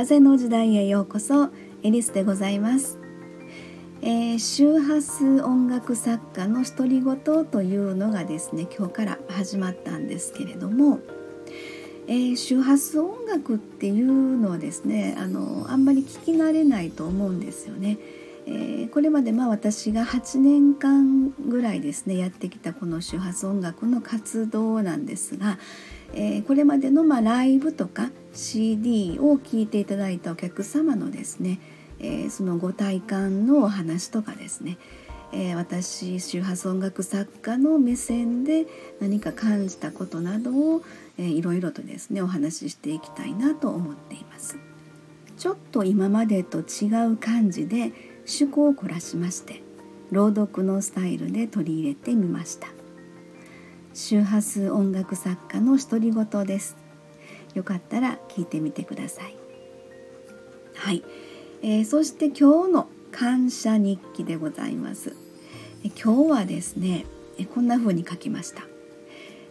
風の時代へようこそエリスでございます、えー、周波数音楽作家の独り言というのがですね今日から始まったんですけれども、えー、周波数音楽っていうのはですねあのあんまり聞き慣れないと思うんですよね。えー、これまでまあ私が8年間ぐらいですねやってきたこの周波数音楽の活動なんですが、えー、これまでのまあライブとか CD を聴いていただいたお客様のですね、えー、そのご体感のお話とかですね、えー、私周波数音楽作家の目線で何か感じたことなどを、えー、いろいろとですねお話ししていきたいなと思っています。ちょっと今までと違う感じで趣向を凝らしまして朗読のスタイルで取り入れてみました周波数音楽作家の独り言ですよかったら聞いてみてください。はい、えー、そして今日の感謝日記でございます。今日はですねこんな風に書きました、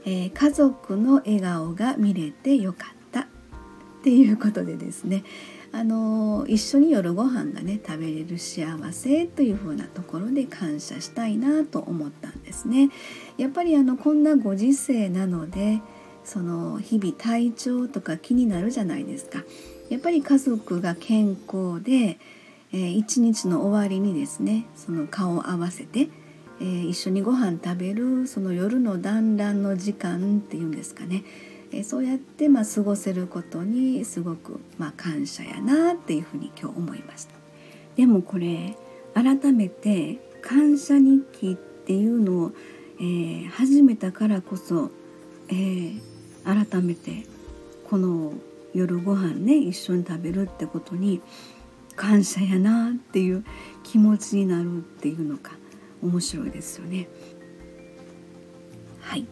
えー、家族の笑顔が見れてよかったっていうことでですねあの一緒に夜ご飯がね食べれる幸せというふうなところで感謝したいなと思ったんですね。やっぱりあのこんなご時世なのでその日々体調とか気になるじゃないですか。やっぱり家族が健康で、えー、一日の終わりにですねその顔を合わせて、えー、一緒にご飯食べるその夜の団らんの時間っていうんですかねえそうやってまあ過ごせることにすごくまあ感謝やなっていうふうに今日思いましたでもこれ改めて感謝日記っていうのを、えー、始めたからこそ、えー、改めてこの夜ご飯ね一緒に食べるってことに感謝やなっていう気持ちになるっていうのか面白いですよね。はい、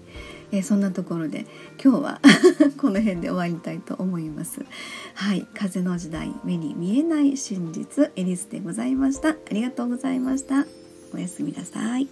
えー、そんなところで今日は この辺で終わりたいと思います。はい。風の時代目に見えない真実エリスでございました。ありがとうございました。おやすみなさい。